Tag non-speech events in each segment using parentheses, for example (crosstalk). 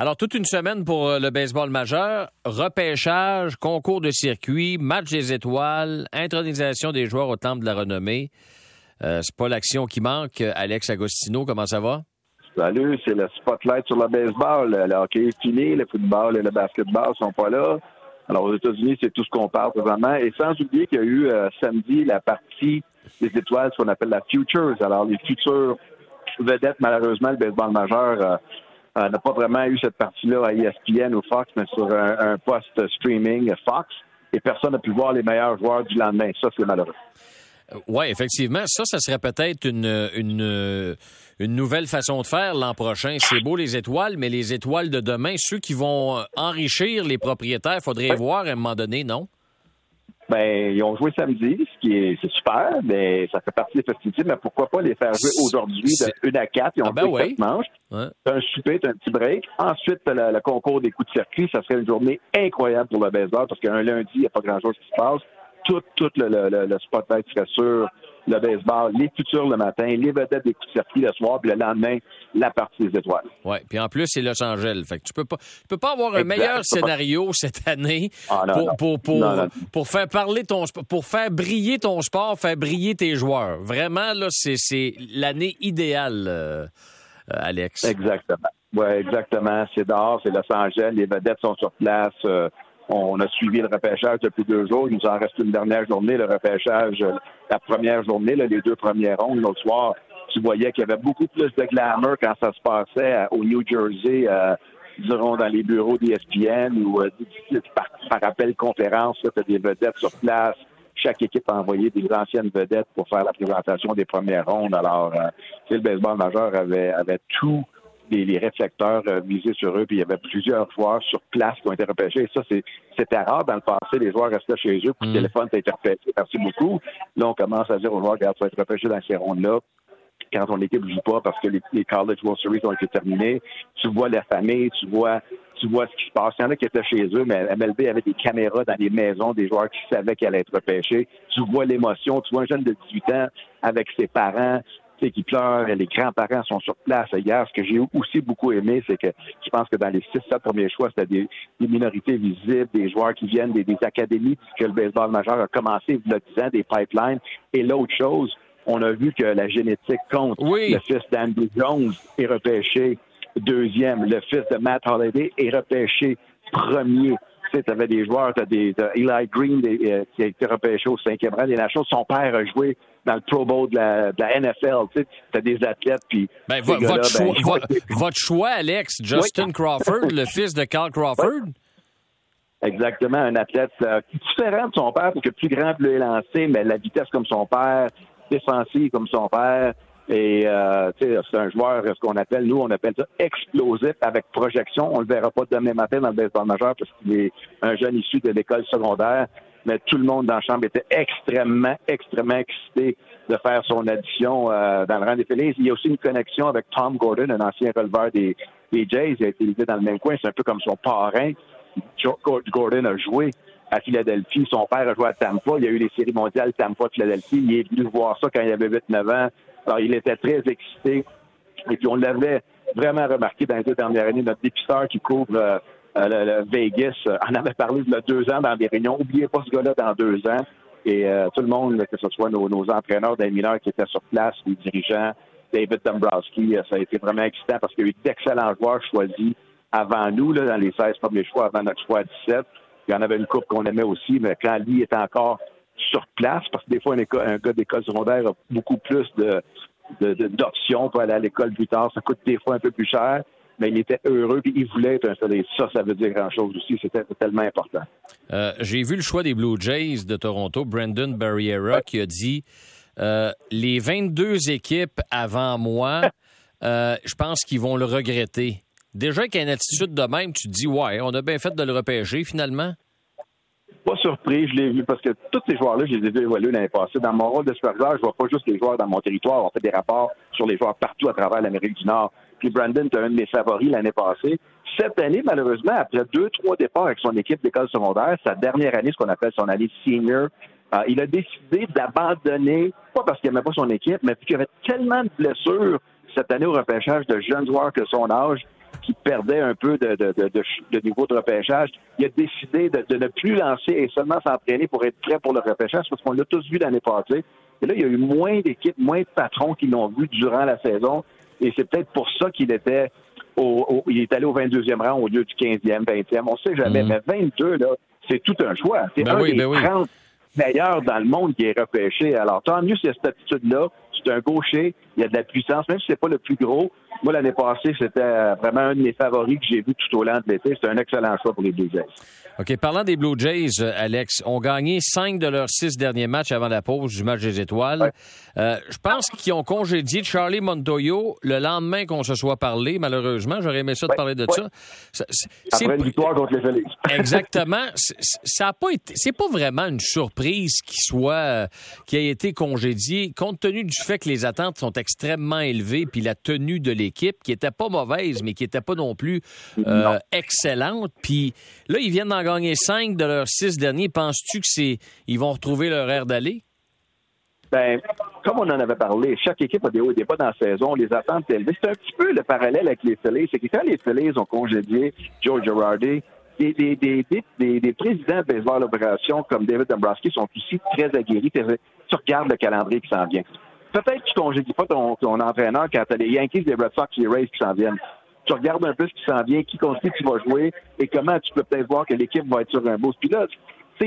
Alors, toute une semaine pour euh, le baseball majeur, repêchage, concours de circuit, match des étoiles, intronisation des joueurs au temple de la renommée. Euh, c'est pas l'action qui manque. Alex Agostino, comment ça va? Salut, c'est le spotlight sur le baseball. Le hockey est fini, le football et le basketball sont pas là. Alors, aux États-Unis, c'est tout ce qu'on parle présentement. Et sans oublier qu'il y a eu euh, samedi la partie des étoiles, ce qu'on appelle la Futures. Alors, les futures vedettes, malheureusement, le baseball majeur euh, n'a pas vraiment eu cette partie-là à ESPN ou Fox, mais sur un, un post streaming Fox. Et personne n'a pu voir les meilleurs joueurs du lendemain. Ça, c'est malheureux. Oui, effectivement. Ça, ça serait peut-être une, une, une, nouvelle façon de faire l'an prochain. C'est beau les étoiles, mais les étoiles de demain, ceux qui vont enrichir les propriétaires, faudrait voir à un moment donné, non? Ben, ils ont joué samedi, ce qui est, c'est super, mais ça fait partie des festivités, mais pourquoi pas les faire jouer aujourd'hui de 1 à 4? Ils ont ah ben manches. un souper, un petit break. Ensuite, le, le, concours des coups de circuit, ça serait une journée incroyable pour le baseball parce qu'un lundi, il n'y a pas grand-chose qui se passe tout, tout le, le, le spotlight serait sur le baseball, les futurs le matin, les vedettes des coups de circuit le soir, puis le lendemain, la partie des étoiles. Oui, puis en plus, c'est Los Angeles. Fait que tu peux pas, tu peux pas avoir un meilleur scénario (laughs) cette année ah, pour, pour, pour, pour, faire parler ton pour faire briller ton sport, faire briller tes joueurs. Vraiment, là, c'est l'année idéale, euh, Alex. Exactement. Oui, exactement. C'est dehors, c'est Los Angeles, les vedettes sont sur place. Euh, on a suivi le repêchage depuis deux jours. Il nous en reste une dernière journée, le repêchage, la première journée, les deux premières rondes. L'autre soir, tu voyais qu'il y avait beaucoup plus de glamour quand ça se passait au New Jersey, euh, disons dans les bureaux d'ESPN ou euh, par, appel conférence. Tu des vedettes sur place. Chaque équipe a envoyé des anciennes vedettes pour faire la présentation des premières rondes. Alors, euh, le baseball majeur avait, avait tout les, réflecteurs euh, misés sur eux, puis il y avait plusieurs joueurs sur place qui ont été repêchés. Et ça, c'était rare dans le passé. Les joueurs restaient chez eux, puis le mm. téléphone a été repêché. Merci beaucoup. Là, on commence à dire aux joueurs, regarde, tu vas être repêché dans ces rondes-là quand ton équipe joue pas parce que les, College World Series ont été terminés. Tu vois la famille, tu vois, tu vois ce qui se passe. Il y en a qui étaient chez eux, mais MLB avait des caméras dans les maisons des joueurs qui savaient qu'elle allait être repêchée. Tu vois l'émotion. Tu vois un jeune de 18 ans avec ses parents qui pleurent, les grands-parents sont sur place. Hier, ce que j'ai aussi beaucoup aimé, c'est que je pense que dans les six, sept premiers choix, c'était des, minorités visibles, des joueurs qui viennent des, académies, que le baseball majeur a commencé 10 ans, des pipelines. Et l'autre chose, on a vu que la génétique compte. Le fils d'Andy Jones est repêché deuxième. Le fils de Matt Holliday est repêché premier tu avais des joueurs, tu as Eli Green euh, qui a été repêché au cinquième rang des Nations. Son père a joué dans le Pro Bowl de la, NFL. Tu as des athlètes. Puis ben, votre, ben, choix, (laughs) votre, choix, Alex, Justin Crawford, le (laughs) fils de Carl Crawford? Exactement, un athlète euh, différent de son père, parce que plus grand, plus élancé, mais la vitesse comme son père, défensive comme son père. Et euh, c'est un joueur, ce qu'on appelle, nous, on appelle ça explosif avec projection. On le verra pas demain matin dans le baseball majeur parce qu'il est un jeune issu de l'école secondaire. Mais tout le monde dans la chambre était extrêmement, extrêmement excité de faire son addition euh, dans le rang des Phillies. Il y a aussi une connexion avec Tom Gordon, un ancien releveur des, des Jays. Il a été élevé dans le même coin. C'est un peu comme son parrain. Gordon a joué à Philadelphie. Son père a joué à Tampa. Il y a eu les séries mondiales Tampa-Philadelphie. Il est venu voir ça quand il avait 8-9 ans. Alors, il était très excité. Et puis, on l'avait vraiment remarqué dans les deux dernières années. Notre dépisteur qui couvre euh, le, Vegas euh, en avait parlé de deux ans dans des réunions. Oubliez pas ce gars-là dans deux ans. Et euh, tout le monde, que ce soit nos, entraîneurs des mineurs qui étaient sur place, les dirigeants, David Dombrowski, ça a été vraiment excitant parce qu'il y a eu d'excellents joueurs choisis avant nous, là, dans les 16 premiers choix, avant notre choix à 17. Il y en avait une coupe qu'on aimait aussi, mais quand lui était encore sur place, parce que des fois, un, gars d'école secondaire a beaucoup plus de, d'options pour aller à l'école plus tard. Ça coûte des fois un peu plus cher, mais il était heureux et il voulait être installé. Ça, ça veut dire grand-chose aussi. C'était tellement important. Euh, j'ai vu le choix des Blue Jays de Toronto, Brandon Barriera, qui a dit euh, les 22 équipes avant moi, (laughs) euh, je pense qu'ils vont le regretter. Déjà qu'à une attitude de même, tu te dis ouais, on a bien fait de le repêcher finalement. Pas surpris, je l'ai vu parce que tous ces joueurs-là, je les ai vus l'année passée. Dans mon rôle de superviseur, je vois pas juste les joueurs dans mon territoire. On fait des rapports sur les joueurs partout à travers l'Amérique du Nord. Puis Brandon était un de mes favoris l'année passée. Cette année, malheureusement, après deux, trois départs avec son équipe d'école secondaire, sa dernière année, ce qu'on appelle son année senior, euh, il a décidé d'abandonner, pas parce qu'il n'aimait pas son équipe, mais parce qu'il y avait tellement de blessures cette année au repêchage de jeunes joueurs que son âge qui perdait un peu de, de, de, de, niveau de repêchage, il a décidé de, ne plus lancer et seulement s'entraîner pour être prêt pour le repêchage, parce qu'on l'a tous vu l'année passée. Et là, il y a eu moins d'équipes, moins de patrons qui l'ont vu durant la saison. Et c'est peut-être pour ça qu'il était au, il est allé au 22e rang au lieu du 15e, 20e. On sait jamais. Mhm. Mais 22, là, c'est tout un choix. C'est ben un des 30 ben meilleurs dans le monde qui est repêché. Alors, tant mieux cette attitude-là. C'est un gaucher. Il y a de la puissance, même si c'est pas le plus gros. Moi, l'année passée, c'était vraiment un de mes favoris que j'ai vu tout au long de l'été. C'est un excellent choix pour les Jays. OK. Parlant des Blue Jays, euh, Alex, ont gagné cinq de leurs six derniers matchs avant la pause du match des étoiles. Euh, je pense qu'ils ont congédié Charlie Montoyo le lendemain qu'on se soit parlé, malheureusement. J'aurais aimé ça de parler de ça. C'est Après une victoire contre les Phillies. (laughs) Exactement. Ça a pas été, c'est pas vraiment une surprise qu'il soit, euh, qui a été congédié, compte tenu du fait que les attentes sont extrêmement élevées, puis la tenue de l'équipe, qui était pas mauvaise, mais qui était pas non plus excellente. Puis là, ils viennent gagné cinq de leurs six derniers. Penses-tu que c'est ils vont retrouver leur air d'aller? Ben, comme on en avait parlé, chaque équipe a des hauts et des bas dans la saison, les attentes élevées. C'est un petit peu le parallèle avec les Phillies. C'est que quand les Phillies ont congédié Joe Girardi, des, des, des, des, présidents de baseball opération comme David Dombrowski sont aussi très aguerris. Tu regardes le calendrier qui s'en vient. Peut-être que tu congédies pas ton, ton entraîneur quand tu as les Yankees, les Red Sox, les Rays qui s'en viennent tu regardes un peu ce qui s'en vient, qui continue tu vas jouer et comment tu peux peut-être voir que l'équipe va être sur un beau. Puis là,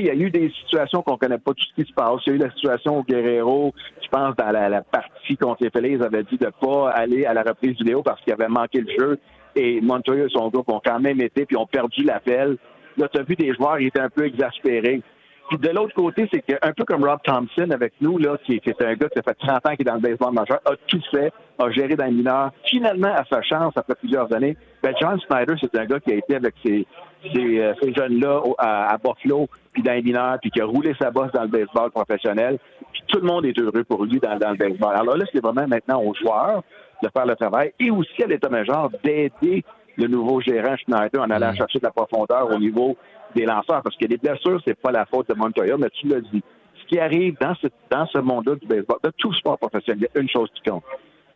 il y a eu des situations qu'on connaît pas tout ce qui se passe. Il y a eu la situation au Guerrero, je pense, dans la, partie contre les ils avaient dit de pas aller à la reprise vidéo parce qu'il avait manqué le jeu. Et Montoya et son groupe ont quand même été, puis ont perdu l'appel. Là, tu as vu des joueurs, ils étaient un peu exaspérés. Puis de l'autre côté, c'est qu'un peu comme Rob Thompson avec nous, là, qui, est un gars qui a fait 30 ans qui est dans le baseball majeur, a tout fait, a géré dans les mineurs, finalement à sa chance après plusieurs années. Ben, John Snyder, c'est un gars qui a été avec ces, ces, euh, jeunes-là à, Buffalo, puis dans les mineurs, puis qui a roulé sa bosse dans le baseball professionnel. Puis tout le monde est heureux pour lui dans, dans le baseball. Alors là, c'est vraiment maintenant aux joueurs de faire le travail et aussi à l'état-major d'aider le nouveau gérant Schneider en allant chercher de la profondeur au niveau des lanceurs, parce que les blessures, c'est pas la faute de Montoya, mais tu l'as dit. Ce qui arrive dans ce, dans ce monde-là du baseball, de tout sport professionnel, il y a une chose qui compte.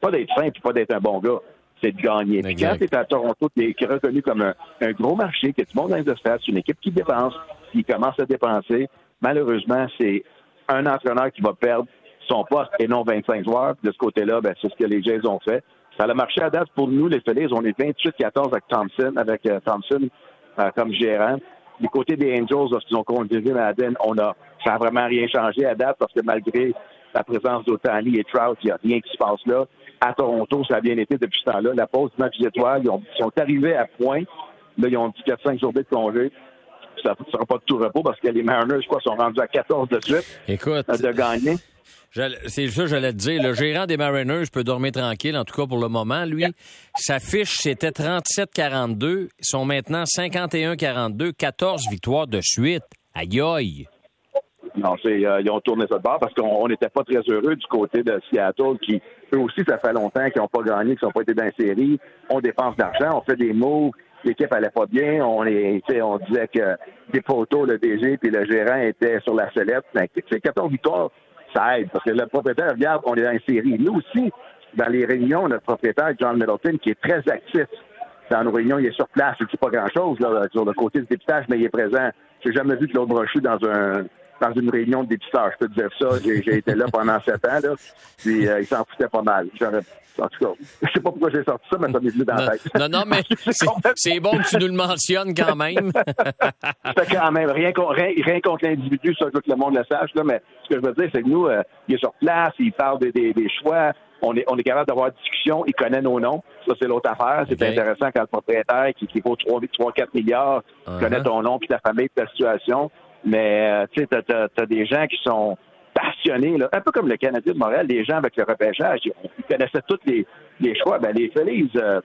Pas d'être fin puis pas d'être un bon gars, c'est de gagner. Puis quand tu es à Toronto, tu es reconnu comme un, gros marché, que tout le monde a c'est une équipe qui dépense, qui commence à dépenser. Malheureusement, c'est un entraîneur qui va perdre son poste et non 25 joueurs. De ce côté-là, ben, c'est ce que les Jays ont fait. Ça a marché à date pour nous, les Phillies. On est 28-14 avec Thompson, avec euh, Thompson euh, comme gérant. Du côté des Angels, lorsqu'ils ont conduit Madden, on a, ça n'a vraiment rien changé à date parce que malgré la présence d'Otani et Trout, il n'y a rien qui se passe là. À Toronto, ça a bien été depuis ce temps-là. La pause du match étoiles, ils, sont arrivés à point. Là, ils ont dit 4-5 journées de congé. Ça ne sera pas de tout repos parce que les Mariners, je crois, sont rendus à 14 de suite Écoute, de gagner. C'est ça, j'allais te dire. Le gérant des Mariners peut dormir tranquille, en tout cas pour le moment. Lui, sa fiche, c'était 37-42. Ils sont maintenant 51-42. 14 victoires de suite. Aïe aïe. Non, euh, ils ont tourné ça de bord parce qu'on n'était pas très heureux du côté de Seattle, qui, eux aussi, ça fait longtemps qu'ils n'ont pas gagné, qu'ils n'ont pas été dans la série. On dépense d'argent, on fait des moves. L'équipe allait pas bien. On, disait que des photos, le DG puis le gérant étaient sur la sellette. C'est 14 victoires Parce que le propriétaire, regarde, on est une série. Nous aussi, dans les réunions, notre propriétaire, John Middleton, qui est très actif dans nos réunions, il est sur place, il dit pas grand-chose sur le côté du dépistage, mais il est présent. J'ai jamais vu Claude Brochu dans un dans une réunion de dépistage. Je peux te dire ça. J'ai été là pendant sept ans, là. Puis euh, il s'en foutait pas mal. En tout cas, je sais pas pourquoi j'ai sorti ça, mais ça m'est venu dans la tête. Non, non, mais (laughs) c'est bon que tu nous le mentionnes quand même. (laughs) c'est quand même. Rien, rien, contre l'individu, ça, je veux que le monde le sache, là, mais ce que je veux dire, c'est que nous, euh, il est sur place, il parle des, des, choix, on est, on est capable d'avoir une discussion, il connaît nos noms. Ça, c'est l'autre affaire. C'est intéressant quand le propriétaire qui, qui vaut 3-4 milliards uh-huh. connaît ton nom, puis ta famille, ta situation. Mais, euh, tu sais, t'as as, des gens qui sont passionnés, là, un peu comme le Canadien de Montréal, les gens avec le repêchage, ils, connaissaient tous les, les choix. Ben, les Phillies, euh,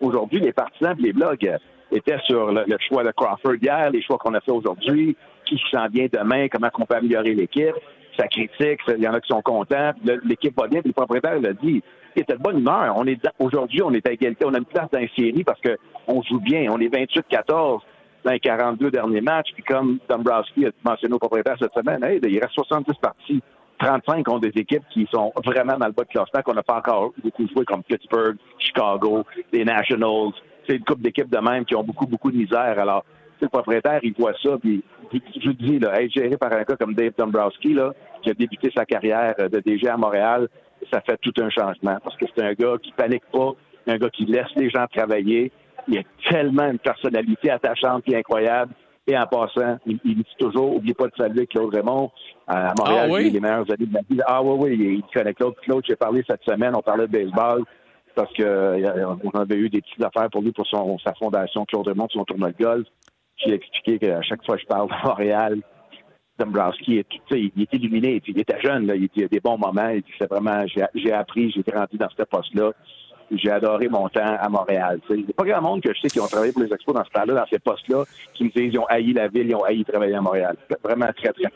aujourd'hui, les partisans les blogs euh, étaient sur le, choix de Crawford hier, les choix qu'on a fait aujourd'hui, qui s'en vient demain, comment on peut améliorer l'équipe. Ça critique, il y en a qui sont contents. L'équipe va bien, puis le propriétaire l'a dit. Il était de bonne humeur. On est aujourd'hui, on est à égalité. On a une place dans la série parce qu'on joue bien. On est 28-14 dans les 42 derniers matchs. Puis comme Dombrowski a mentionné au propriétaire cette semaine, il reste 70 parties. 35 ont des équipes qui sont vraiment dans le bas de classement, qu'on n'a pas encore beaucoup joué, comme Pittsburgh, Chicago, les Nationals. c'est une couple d'équipes de même qui ont beaucoup, beaucoup de misère. Alors, le propriétaire, il voit ça, puis je dis, là, être géré par un gars comme Dave Dombrowski, là, qui a débuté sa carrière de DG à Montréal, ça fait tout un changement. Parce que c'est un gars qui panique pas, un gars qui laisse les gens travailler. Il a tellement une personnalité attachante et incroyable. Et en passant, il, dit toujours, n'oubliez pas de saluer Claude Raymond. À Montréal, ah, oui? il est les meilleurs amis de la vie. Ah oui, oui, il connaît Claude. Claude, j'ai parlé cette semaine, on parlait de baseball parce qu'on euh, avait eu des petites affaires pour lui pour son, sa fondation Claude Raymond, son tournoi de golf. J'ai expliqué qu'à chaque fois que je parle de Montréal, Dombrowski, il est illuminé. Il était jeune, là, il a des bons moments. C'est vraiment, j'ai appris, j'ai grandi dans ce poste-là. J'ai adoré mon temps à Montréal. Il n'y a pas grand monde que je sais qui ont travaillé pour les expos dans ce temps-là, dans ces postes-là, qui me disent qu'ils ont haï la ville, ils ont haï travailler à Montréal. Vraiment très, très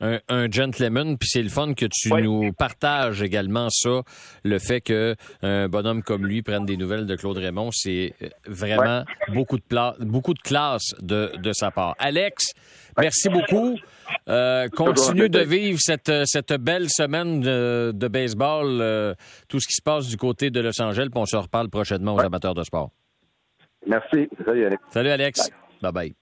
un, gentleman, puis c'est le fun que tu nous partages également ça, le fait que un bonhomme comme lui prenne des nouvelles de Claude Raymond, c'est euh, vraiment beaucoup de beaucoup de classe de, de sa part. Alex, merci beaucoup. Euh, continue de vivre cette, cette belle semaine de, de baseball, euh, tout ce qui se passe du côté de Los Angeles, puis on se reparle prochainement aux amateurs de sport. Merci. Salut Alex. Salut Alex. bye. bye.